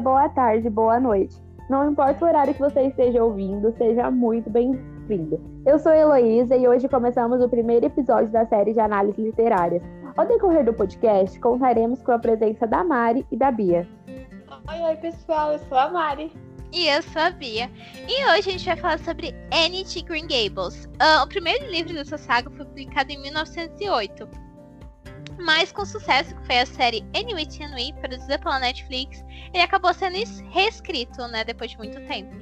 boa tarde, boa noite. Não importa o horário que você esteja ouvindo, seja muito bem-vindo. Eu sou Heloísa e hoje começamos o primeiro episódio da série de análises literárias. Ao decorrer do podcast, contaremos com a presença da Mari e da Bia. Oi, oi, pessoal, eu sou a Mari. E eu sou a Bia. E hoje a gente vai falar sobre Annie de Green Gables. Uh, o primeiro livro dessa saga foi publicado em 1908. Mas com o sucesso que foi a série with Annie, produzida pela Netflix, ele acabou sendo reescrito, né, depois de muito tempo.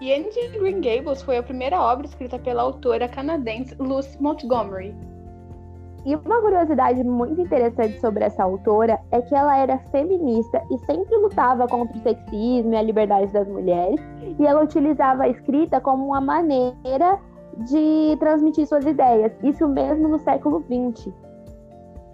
E Annie de Green Gables foi a primeira obra escrita pela autora canadense Lucy Montgomery. E uma curiosidade muito interessante sobre essa autora é que ela era feminista e sempre lutava contra o sexismo e a liberdade das mulheres, e ela utilizava a escrita como uma maneira de transmitir suas ideias, isso mesmo no século XX.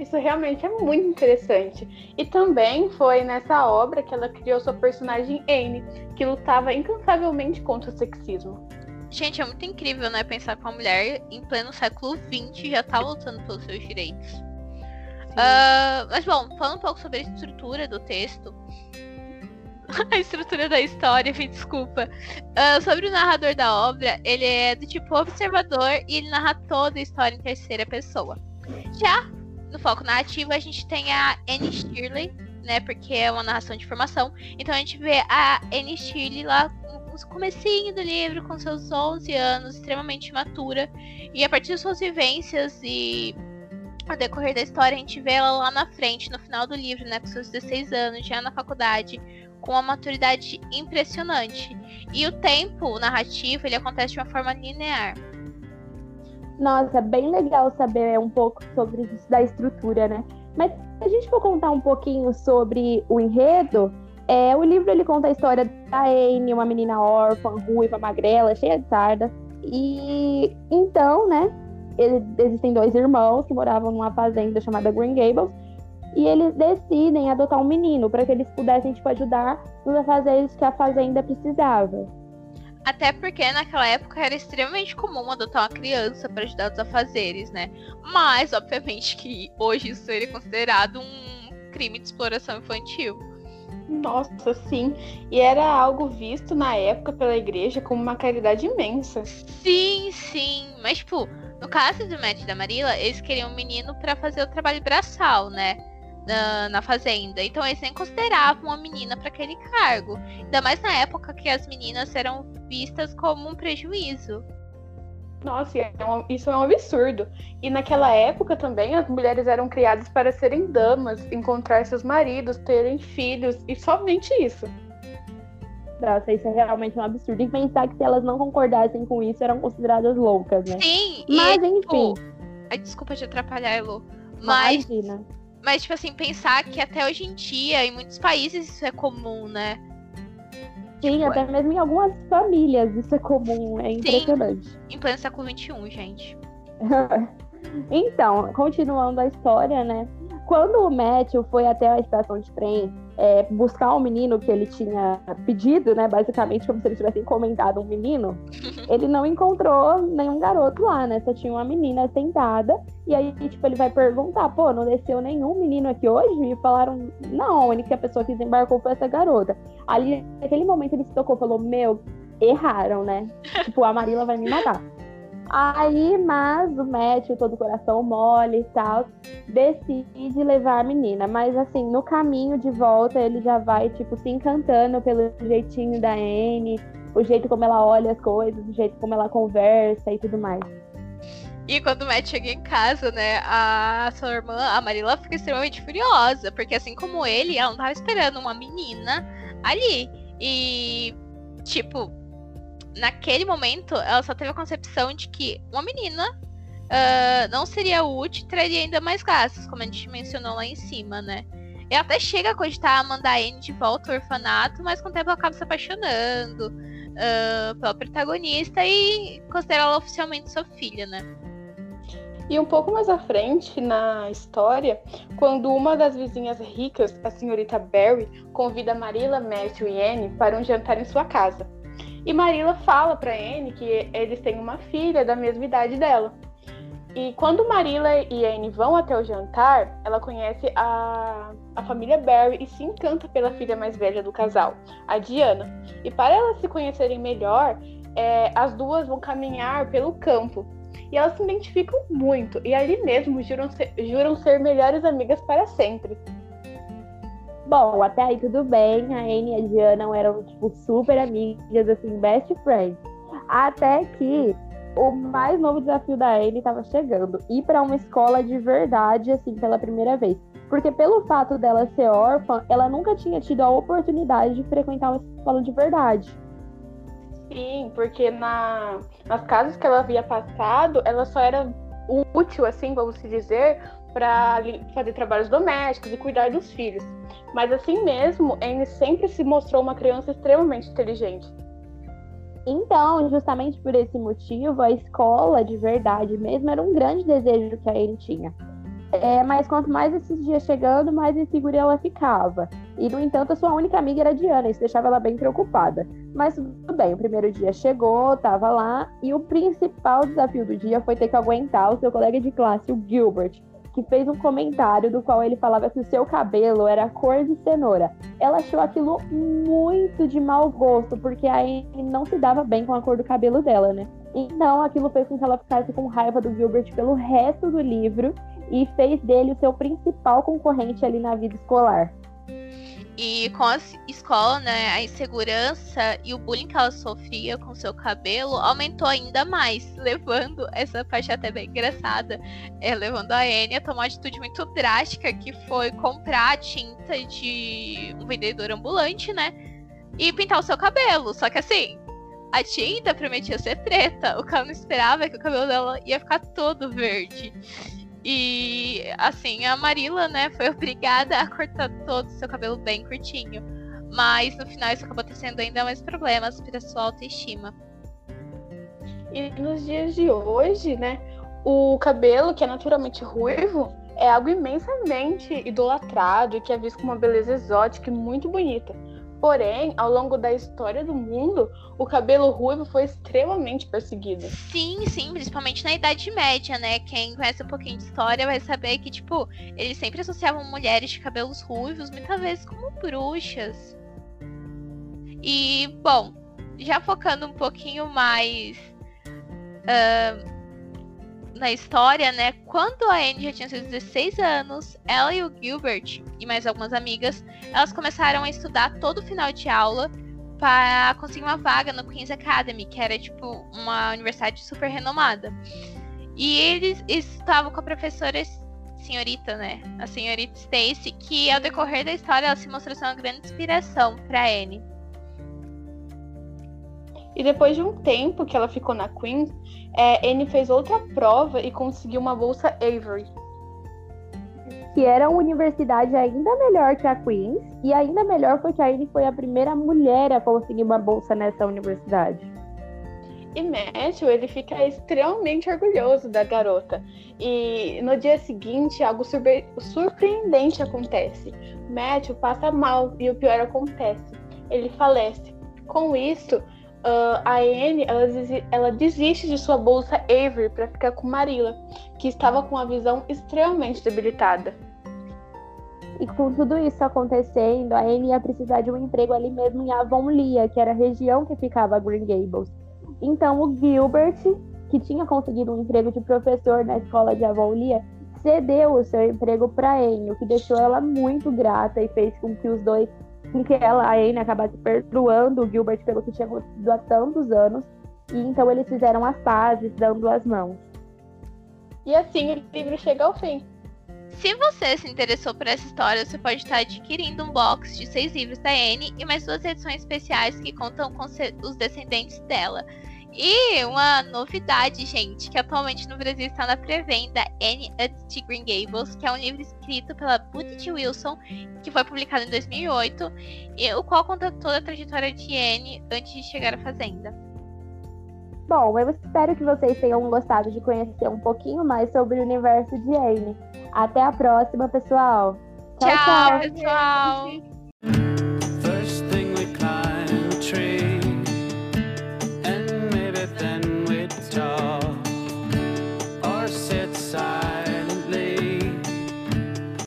Isso realmente é muito interessante. E também foi nessa obra que ela criou sua personagem Anne, que lutava incansavelmente contra o sexismo. Gente, é muito incrível, né? Pensar que uma mulher em pleno século XX já tá lutando pelos seus direitos. Uh, mas bom, falando um pouco sobre a estrutura do texto. a estrutura da história, me desculpa. Uh, sobre o narrador da obra, ele é do tipo observador e ele narra toda a história em terceira pessoa. Já no foco narrativo, a gente tem a Annie Shirley, né? Porque é uma narração de formação. Então a gente vê a Annie Shirley lá no comecinho do livro, com seus 11 anos, extremamente matura. E a partir das suas vivências e ao decorrer da história, a gente vê ela lá na frente, no final do livro, né? Com seus 16 anos, já na faculdade, com uma maturidade impressionante. E o tempo narrativo, ele acontece de uma forma linear. Nossa, bem legal saber um pouco sobre isso da estrutura, né? Mas se a gente for contar um pouquinho sobre o enredo, é, o livro ele conta a história da Anne, uma menina órfã, ruiva, magrela, cheia de sarda. E então, né, existem dois irmãos que moravam numa fazenda chamada Green Gables e eles decidem adotar um menino para que eles pudessem tipo, ajudar nos afazeres que a fazenda precisava. Até porque naquela época era extremamente comum adotar uma criança para ajudar os afazeres, né? Mas, obviamente, que hoje isso seria considerado um crime de exploração infantil. Nossa, sim. E era algo visto na época pela igreja como uma caridade imensa. Sim, sim. Mas, tipo, no caso do Matt e da Marilla, eles queriam um menino para fazer o trabalho braçal, né? na, na fazenda. Então eles nem consideravam uma menina para aquele cargo. Ainda mais na época que as meninas eram vistas como um prejuízo. Nossa, é isso é um absurdo. E naquela época também as mulheres eram criadas para serem damas, encontrar seus maridos, terem filhos e somente isso. Nossa, isso é realmente um absurdo. E pensar que se elas não concordassem com isso, eram consideradas loucas, né? Sim, mas e, enfim. Ai, desculpa te atrapalhar, Elo. Mas. Imagina. Mas, tipo assim, pensar que até hoje em dia, em muitos países, isso é comum, né? Sim, até mesmo em algumas famílias isso é comum, é impressionante. Sim, em pleno século XXI, gente. então, continuando a história, né? Quando o Matthew foi até a estação de trem é, buscar o um menino que ele tinha pedido, né? Basicamente, como se ele tivesse encomendado um menino, ele não encontrou nenhum garoto lá, né? Só tinha uma menina sentada. E aí, tipo, ele vai perguntar, pô, não desceu nenhum menino aqui hoje? E falaram, não, a única pessoa que desembarcou foi essa garota. Ali, naquele momento, ele se tocou, falou, meu, erraram, né? tipo, a Marila vai me matar. Aí, mas o Matthew, todo coração mole e tal, decide levar a menina. Mas assim, no caminho de volta, ele já vai, tipo, se encantando pelo jeitinho da Anne, o jeito como ela olha as coisas, o jeito como ela conversa e tudo mais. E quando o Matt chega em casa, né, a sua irmã, a Marilla, fica extremamente furiosa, porque assim como ele, ela não tava esperando uma menina ali. E, tipo, naquele momento, ela só teve a concepção de que uma menina uh, não seria útil e traria ainda mais gastos, como a gente mencionou lá em cima, né? Ela até chega a cogitar mandar a Anne de volta ao orfanato, mas com o tempo ela acaba se apaixonando uh, pela protagonista e considera ela oficialmente sua filha, né? E um pouco mais à frente na história, quando uma das vizinhas ricas, a senhorita Barry, convida Marilla, Matthew e Anne para um jantar em sua casa. E Marilla fala para Anne que eles têm uma filha da mesma idade dela. E quando Marilla e Anne vão até o jantar, ela conhece a, a família Barry e se encanta pela filha mais velha do casal, a Diana. E para elas se conhecerem melhor, é, as duas vão caminhar pelo campo. E elas se identificam muito, e ali mesmo juram ser, juram ser melhores amigas para sempre. Bom, até aí tudo bem. A Anne e a Diana eram, tipo, super amigas, assim, best friends. Até que o mais novo desafio da Anne estava chegando. Ir para uma escola de verdade, assim, pela primeira vez. Porque pelo fato dela ser órfã, ela nunca tinha tido a oportunidade de frequentar uma escola de verdade. Sim, porque na, nas casas que ela havia passado, ela só era útil, assim, vamos dizer, para fazer trabalhos domésticos e cuidar dos filhos. Mas assim mesmo, Anne sempre se mostrou uma criança extremamente inteligente. Então, justamente por esse motivo, a escola de verdade mesmo era um grande desejo que a Anne tinha. É, mas quanto mais esses dias chegando, mais insegura ela ficava. E, no entanto, a sua única amiga era Diana, isso deixava ela bem preocupada. Mas tudo bem, o primeiro dia chegou, estava lá, e o principal desafio do dia foi ter que aguentar o seu colega de classe, o Gilbert, que fez um comentário do qual ele falava que o seu cabelo era cor de cenoura. Ela achou aquilo muito de mau gosto, porque a Anne não se dava bem com a cor do cabelo dela, né? Então aquilo fez com que ela ficasse com raiva do Gilbert pelo resto do livro e fez dele o seu principal concorrente ali na vida escolar. E com a escola, né, a insegurança e o bullying que ela sofria com seu cabelo aumentou ainda mais, levando essa parte até bem engraçada, é, levando a Anne a tomar uma atitude muito drástica, que foi comprar a tinta de um vendedor ambulante, né, e pintar o seu cabelo. Só que assim, a tinta prometia ser preta, o que ela não esperava é que o cabelo dela ia ficar todo verde. E assim, a Marilla, né, foi obrigada a cortar todo o seu cabelo bem curtinho. Mas no final isso acabou trazendo ainda mais problemas para sua autoestima. E nos dias de hoje, né, o cabelo, que é naturalmente ruivo, é algo imensamente idolatrado e que é visto como uma beleza exótica e muito bonita. Porém, ao longo da história do mundo, o cabelo ruivo foi extremamente perseguido. Sim, sim, principalmente na Idade Média, né? Quem conhece um pouquinho de história vai saber que, tipo, eles sempre associavam mulheres de cabelos ruivos, muitas vezes como bruxas. E, bom, já focando um pouquinho mais uh, na história, né? Quando a Anne já tinha seus 16 anos, ela e o Gilbert e mais algumas amigas, elas começaram a estudar todo final de aula para conseguir uma vaga no Queen's Academy, que era tipo uma universidade super renomada. E eles estavam com a professora senhorita, né? A senhorita Stacy, que ao decorrer da história ela se mostrou ser uma grande inspiração para Anne. E depois de um tempo que ela ficou na Queen's, é, Anne fez outra prova e conseguiu uma bolsa Avery. Que era uma universidade ainda melhor que a Queen's, e ainda melhor foi que a Anne foi a primeira mulher a conseguir uma bolsa nessa universidade. E Matthew, ele fica extremamente orgulhoso da garota. E no dia seguinte, algo surpreendente acontece. Matthew passa mal e o pior acontece. Ele falece. Com isso, uh, a Anne ela, ela, desiste de sua bolsa Avery para ficar com Marilla, que estava com a visão extremamente debilitada. E com tudo isso acontecendo, a Anne ia precisar de um emprego ali mesmo em Avonlea, que era a região que ficava Green Gables. Então o Gilbert, que tinha conseguido um emprego de professor na escola de Avonlea, cedeu o seu emprego para Anne, o que deixou ela muito grata e fez com que os dois em que ela, a Anne, acabasse perdoando o Gilbert pelo que tinha acontecido há tantos anos. E então eles fizeram as pazes, dando as mãos. E assim o livro chega ao fim. Se você se interessou por essa história, você pode estar adquirindo um box de seis livros da Anne e mais duas edições especiais que contam com os descendentes dela. E uma novidade, gente, que atualmente no Brasil está na pré-venda, Anne at Green Gables, que é um livro escrito pela Bridget Wilson, que foi publicado em 2008, e o qual conta toda a trajetória de Anne antes de chegar à Fazenda. Bom, eu espero que vocês tenham gostado de conhecer um pouquinho mais sobre o universo de Anne. Até a próxima, pessoal. tchau, tchau pessoal.